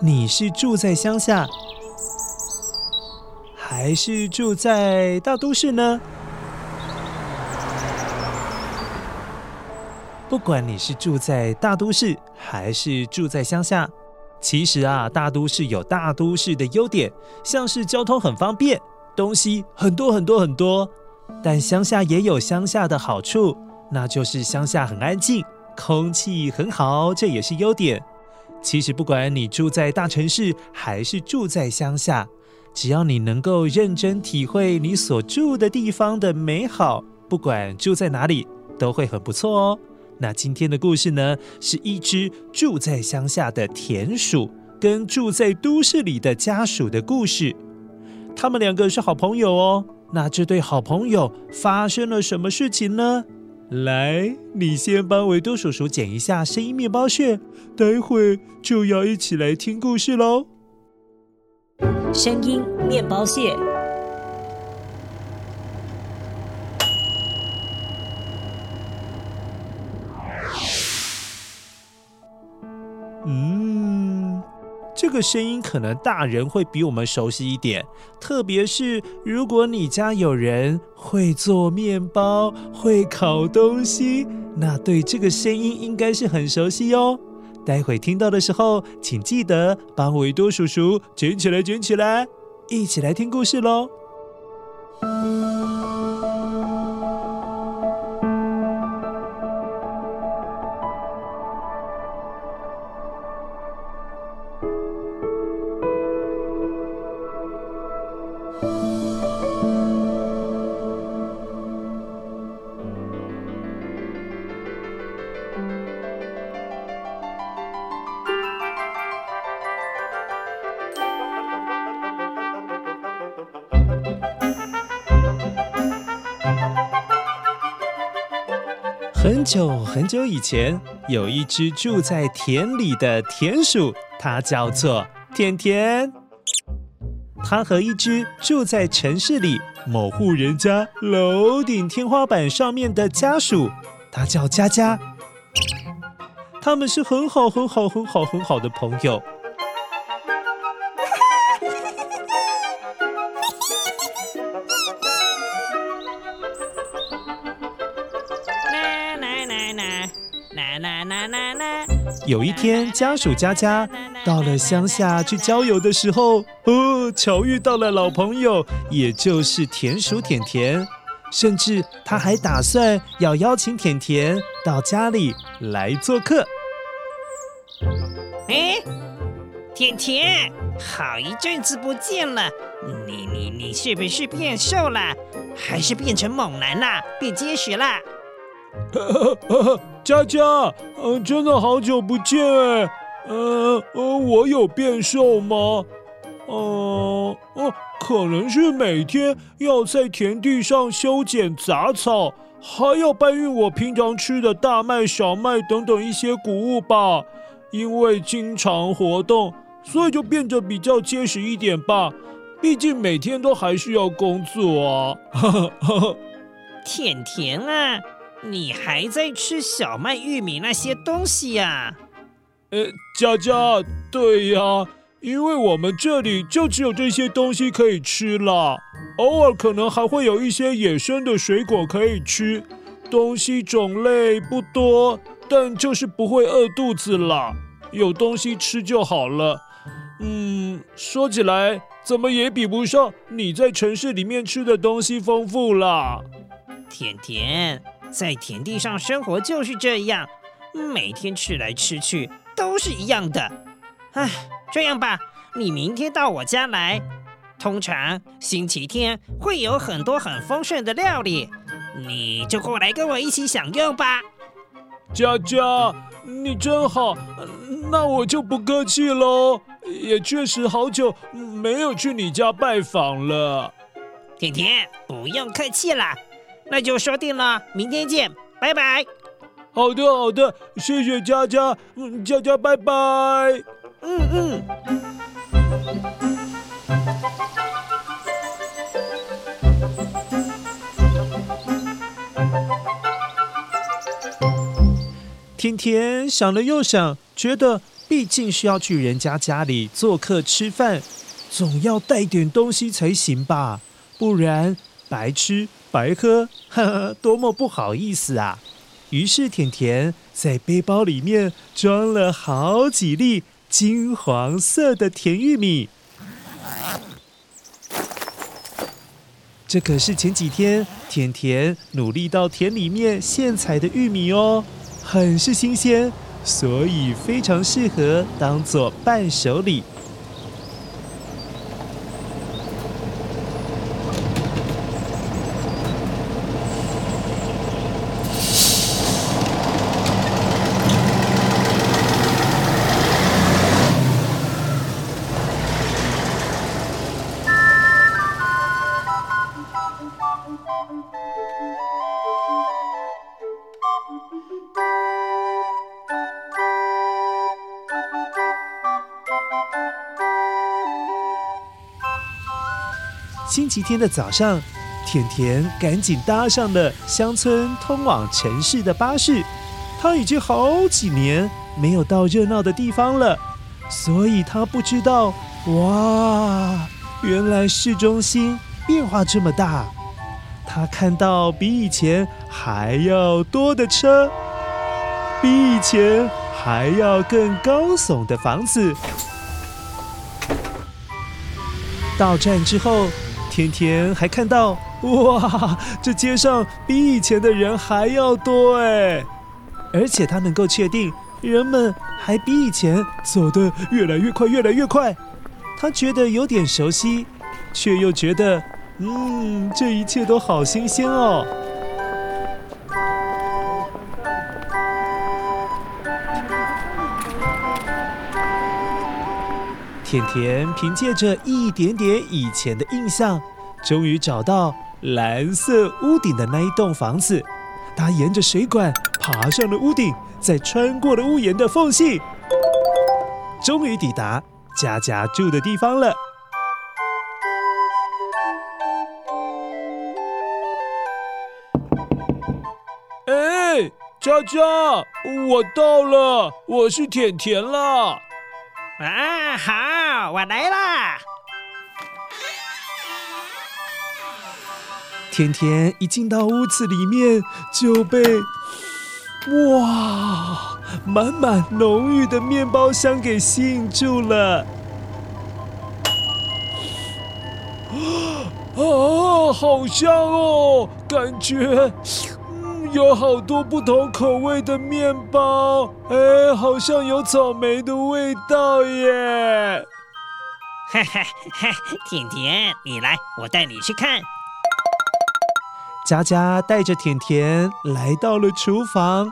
你是住在乡下，还是住在大都市呢？不管你是住在大都市，还是住在乡下，其实啊，大都市有大都市的优点，像是交通很方便，东西很多很多很多。但乡下也有乡下的好处，那就是乡下很安静。空气很好，这也是优点。其实，不管你住在大城市，还是住在乡下，只要你能够认真体会你所住的地方的美好，不管住在哪里，都会很不错哦。那今天的故事呢，是一只住在乡下的田鼠跟住在都市里的家鼠的故事。他们两个是好朋友哦。那这对好朋友发生了什么事情呢？来，你先帮维多叔叔剪一下声音面包屑，待会就要一起来听故事喽。声音面包屑。个声音可能大人会比我们熟悉一点，特别是如果你家有人会做面包、会烤东西，那对这个声音应该是很熟悉哦。待会听到的时候，请记得帮维多叔叔卷起来，卷起来，一起来听故事喽。很久以前，有一只住在田里的田鼠，它叫做甜甜。它和一只住在城市里某户人家楼顶天花板上面的家鼠，它叫佳佳。他们是很好很好很好很好的朋友。有一天，家属佳佳到了乡下去郊游的时候，哦，巧遇到了老朋友，也就是田鼠田田，甚至他还打算要邀请田田到家里来做客。哎，田田，好一阵子不见了，你你你是不是变瘦了，还是变成猛男了，变结实了？佳佳，嗯，真的好久不见哎，呃呃，我有变瘦吗？呃，哦，可能是每天要在田地上修剪杂草，还要搬运我平常吃的大麦、小麦等等一些谷物吧。因为经常活动，所以就变得比较结实一点吧。毕竟每天都还是要工作啊。甜甜啊，你还在吃小麦、玉米那些东西呀？呃，佳佳，对呀，因为我们这里就只有这些东西可以吃了，偶尔可能还会有一些野生的水果可以吃，东西种类不多，但就是不会饿肚子了，有东西吃就好了。嗯，说起来，怎么也比不上你在城市里面吃的东西丰富啦。甜甜，在田地上生活就是这样，每天吃来吃去都是一样的。唉，这样吧，你明天到我家来，通常星期天会有很多很丰盛的料理，你就过来跟我一起享用吧。佳佳，你真好，那我就不客气喽。也确实好久没有去你家拜访了。甜甜，不用客气了，那就说定了，明天见，拜拜。好的，好的，谢谢佳佳，嗯，佳佳，拜拜。嗯嗯。甜甜想了又想，觉得毕竟是要去人家家里做客吃饭，总要带点东西才行吧，不然白吃白喝，呵呵，多么不好意思啊！于是甜甜在背包里面装了好几粒金黄色的甜玉米，这可是前几天甜甜努力到田里面现采的玉米哦。很是新鲜，所以非常适合当做伴手礼。星期天的早上，甜甜赶紧搭上了乡村通往城市的巴士。她已经好几年没有到热闹的地方了，所以她不知道，哇，原来市中心变化这么大。她看到比以前还要多的车，比以前还要更高耸的房子。到站之后。甜甜还看到，哇，这街上比以前的人还要多哎！而且他能够确定，人们还比以前走得越来越快，越来越快。他觉得有点熟悉，却又觉得，嗯，这一切都好新鲜哦。甜甜凭借着一点点以前的印象，终于找到蓝色屋顶的那一栋房子。她沿着水管爬上了屋顶，再穿过了屋檐的缝隙，终于抵达佳佳住的地方了。哎，佳佳，我到了，我是甜甜啦。啊，好，我来啦！甜甜一进到屋子里面，就被哇，满满浓郁的面包香给吸引住了。啊，好香哦，感觉。有好多不同口味的面包，哎，好像有草莓的味道耶！嘿嘿嘿，甜甜，你来，我带你去看。佳佳带着甜甜来到了厨房，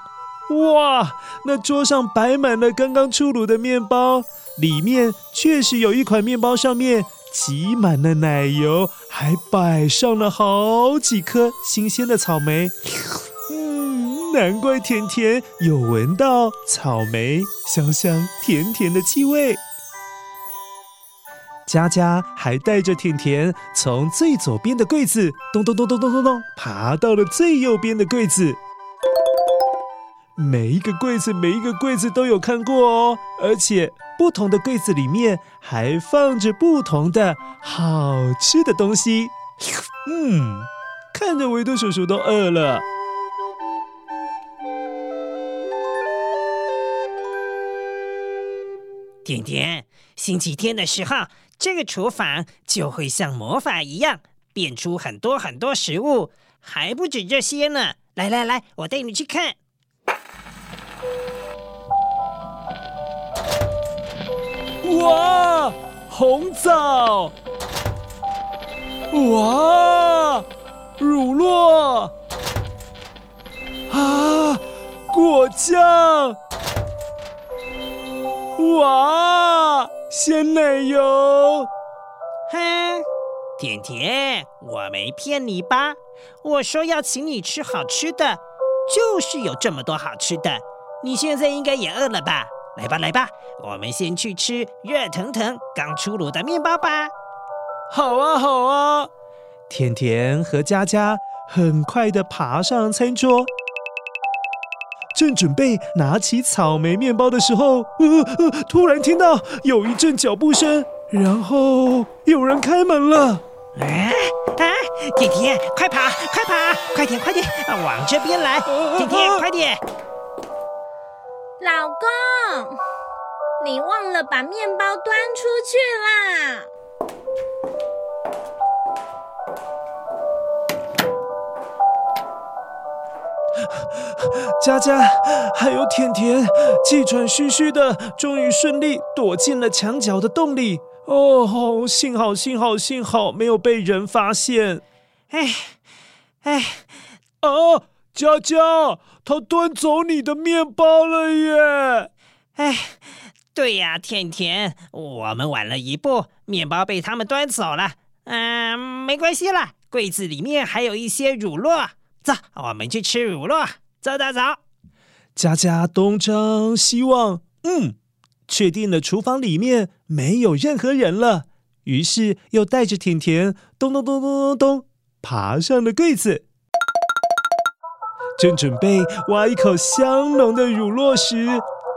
哇，那桌上摆满了刚刚出炉的面包，里面确实有一款面包上面挤满了奶油，还摆上了好几颗新鲜的草莓。难怪甜甜有闻到草莓香香甜甜的气味。佳佳还带着甜甜从最左边的柜子咚咚咚咚咚咚咚爬到了最右边的柜子。每一个柜子，每一个柜子都有看过哦，而且不同的柜子里面还放着不同的好吃的东西。嗯，看着维多叔叔都饿了。甜甜，星期天的时候，这个厨房就会像魔法一样变出很多很多食物，还不止这些呢。来来来，我带你去看。哇，红枣！哇，乳酪！啊，果酱！哇，鲜奶油！哼，甜甜，我没骗你吧？我说要请你吃好吃的，就是有这么多好吃的。你现在应该也饿了吧？来吧，来吧，我们先去吃热腾腾刚出炉的面包吧。好啊，好啊！甜甜和佳佳很快地爬上餐桌，正准备拿起草莓面包的时候，呃呃，突然听到有一阵脚步声，然后有人开门了。啊啊！甜甜，快跑，快跑，快点，快点，往这边来！甜甜，快点！老公，你忘了把面包端出去啦！佳佳还有甜甜气喘吁吁的，终于顺利躲进了墙角的洞里。哦，幸好幸好幸好没有被人发现。哎哎啊！佳佳，他端走你的面包了耶！哎，对呀，甜甜，我们晚了一步，面包被他们端走了。嗯，没关系啦，柜子里面还有一些乳酪，走，我们去吃乳酪。走走走。佳佳东张西望，嗯，确定了厨房里面没有任何人了，于是又带着甜甜咚咚咚咚咚咚爬上了柜子。正准备挖一口香浓的乳酪时，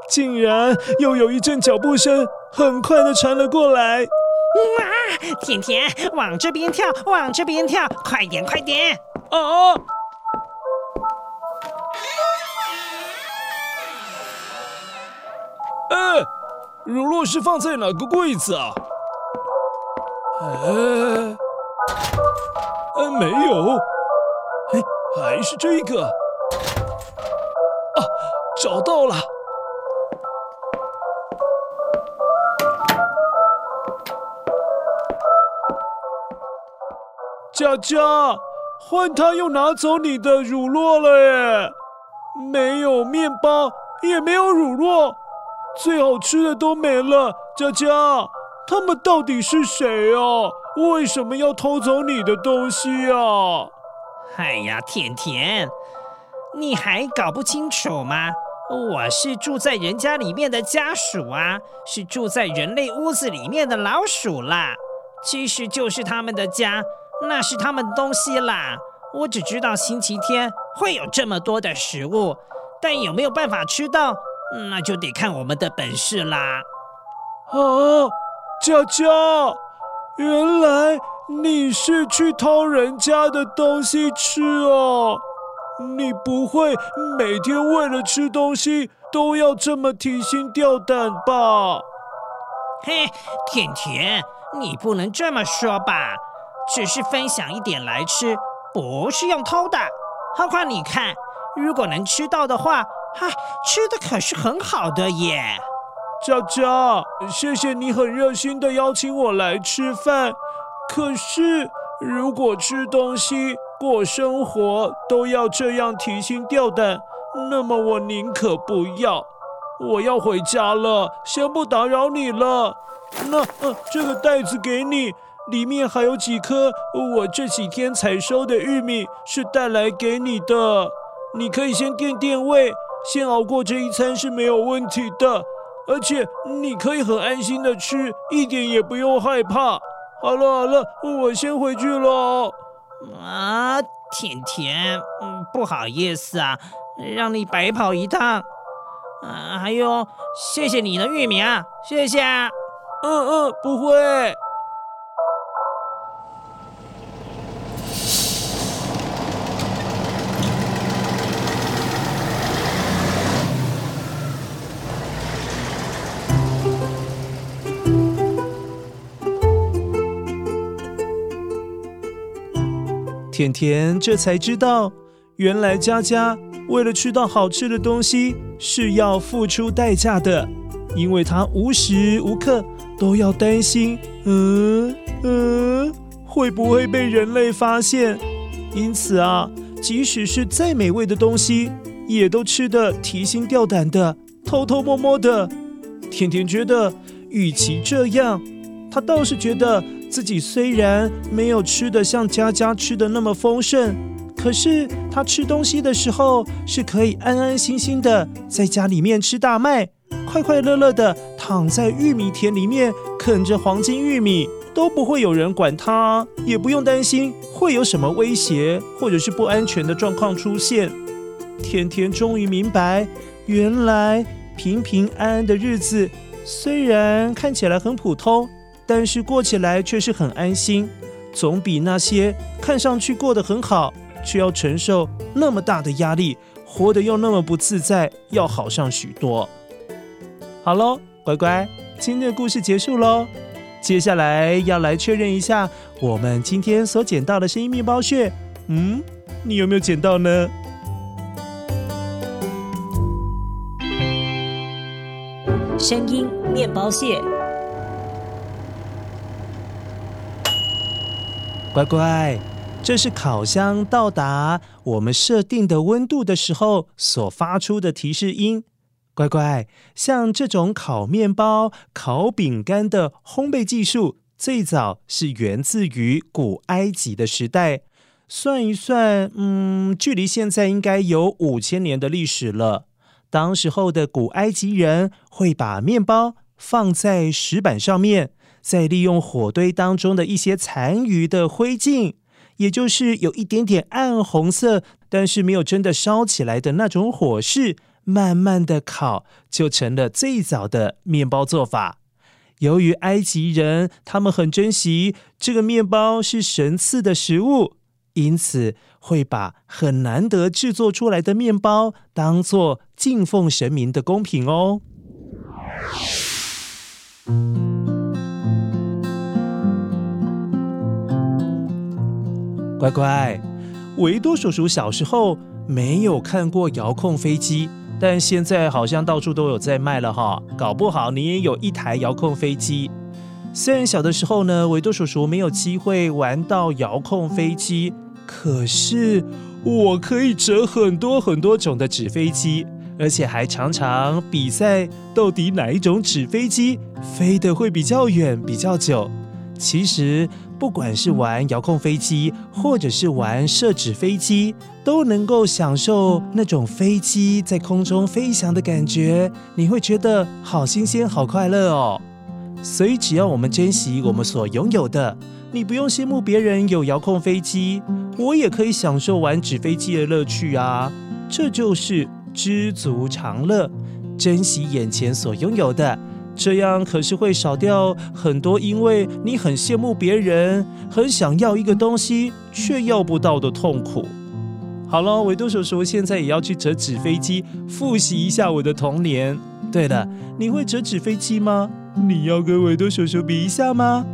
竟然又有一阵脚步声，很快的传了过来。哇！甜甜，往这边跳，往这边跳，快点，快点！啊！乳酪是放在哪个柜子啊？哎，哎，没有。哎，还是这个。啊找到了，佳佳，换他又拿走你的乳酪了耶！没有面包，也没有乳酪，最好吃的都没了。佳佳，他们到底是谁啊？为什么要偷走你的东西啊？哎呀，甜甜，你还搞不清楚吗？我是住在人家里面的家鼠啊，是住在人类屋子里面的老鼠啦。其实就是他们的家，那是他们的东西啦。我只知道星期天会有这么多的食物，但有没有办法吃到，那就得看我们的本事啦。啊，佳佳，原来你是去偷人家的东西吃哦。你不会每天为了吃东西都要这么提心吊胆吧？嘿，甜甜，你不能这么说吧？只是分享一点来吃，不是用偷的。何况你看，如果能吃到的话，哈，吃的可是很好的耶。佳佳，谢谢你很热心的邀请我来吃饭。可是，如果吃东西，过生活都要这样提心吊胆，那么我宁可不要。我要回家了，先不打扰你了。那，呃，这个袋子给你，里面还有几颗我这几天采收的玉米，是带来给你的。你可以先垫垫胃，先熬过这一餐是没有问题的。而且你可以很安心的吃，一点也不用害怕。好了好了，我先回去了。啊，甜甜，嗯，不好意思啊，让你白跑一趟。啊，还有，谢谢你的玉米啊，谢谢啊。嗯嗯，不会。甜甜这才知道，原来佳佳为了吃到好吃的东西是要付出代价的，因为她无时无刻都要担心，嗯嗯，会不会被人类发现？因此啊，即使是再美味的东西，也都吃得提心吊胆的，偷偷摸摸的。甜甜觉得，与其这样，她倒是觉得。自己虽然没有吃得像佳佳吃的那么丰盛，可是他吃东西的时候是可以安安心心的在家里面吃大麦，快快乐乐的躺在玉米田里面啃着黄金玉米，都不会有人管他，也不用担心会有什么威胁或者是不安全的状况出现。甜甜终于明白，原来平平安安的日子虽然看起来很普通。但是过起来却是很安心，总比那些看上去过得很好，却要承受那么大的压力，活得又那么不自在要好上许多。好喽，乖乖，今天的故事结束喽。接下来要来确认一下我们今天所捡到的声音面包屑，嗯，你有没有捡到呢？声音面包屑。乖乖，这是烤箱到达我们设定的温度的时候所发出的提示音。乖乖，像这种烤面包、烤饼干的烘焙技术，最早是源自于古埃及的时代。算一算，嗯，距离现在应该有五千年的历史了。当时候的古埃及人会把面包放在石板上面。再利用火堆当中的一些残余的灰烬，也就是有一点点暗红色，但是没有真的烧起来的那种火势，慢慢的烤，就成了最早的面包做法。由于埃及人他们很珍惜这个面包是神赐的食物，因此会把很难得制作出来的面包当做敬奉神明的贡品哦。乖乖，维多叔叔小时候没有看过遥控飞机，但现在好像到处都有在卖了哈。搞不好你也有一台遥控飞机。虽然小的时候呢，维多叔叔没有机会玩到遥控飞机，可是我可以折很多很多种的纸飞机，而且还常常比赛，到底哪一种纸飞机飞得会比较远、比较久。其实。不管是玩遥控飞机，或者是玩射纸飞机，都能够享受那种飞机在空中飞翔的感觉，你会觉得好新鲜、好快乐哦。所以，只要我们珍惜我们所拥有的，你不用羡慕别人有遥控飞机，我也可以享受玩纸飞机的乐趣啊。这就是知足常乐，珍惜眼前所拥有的。这样可是会少掉很多，因为你很羡慕别人，很想要一个东西却要不到的痛苦。好了，维多叔叔现在也要去折纸飞机，复习一下我的童年。对了，你会折纸飞机吗？你要跟维多叔叔比一下吗？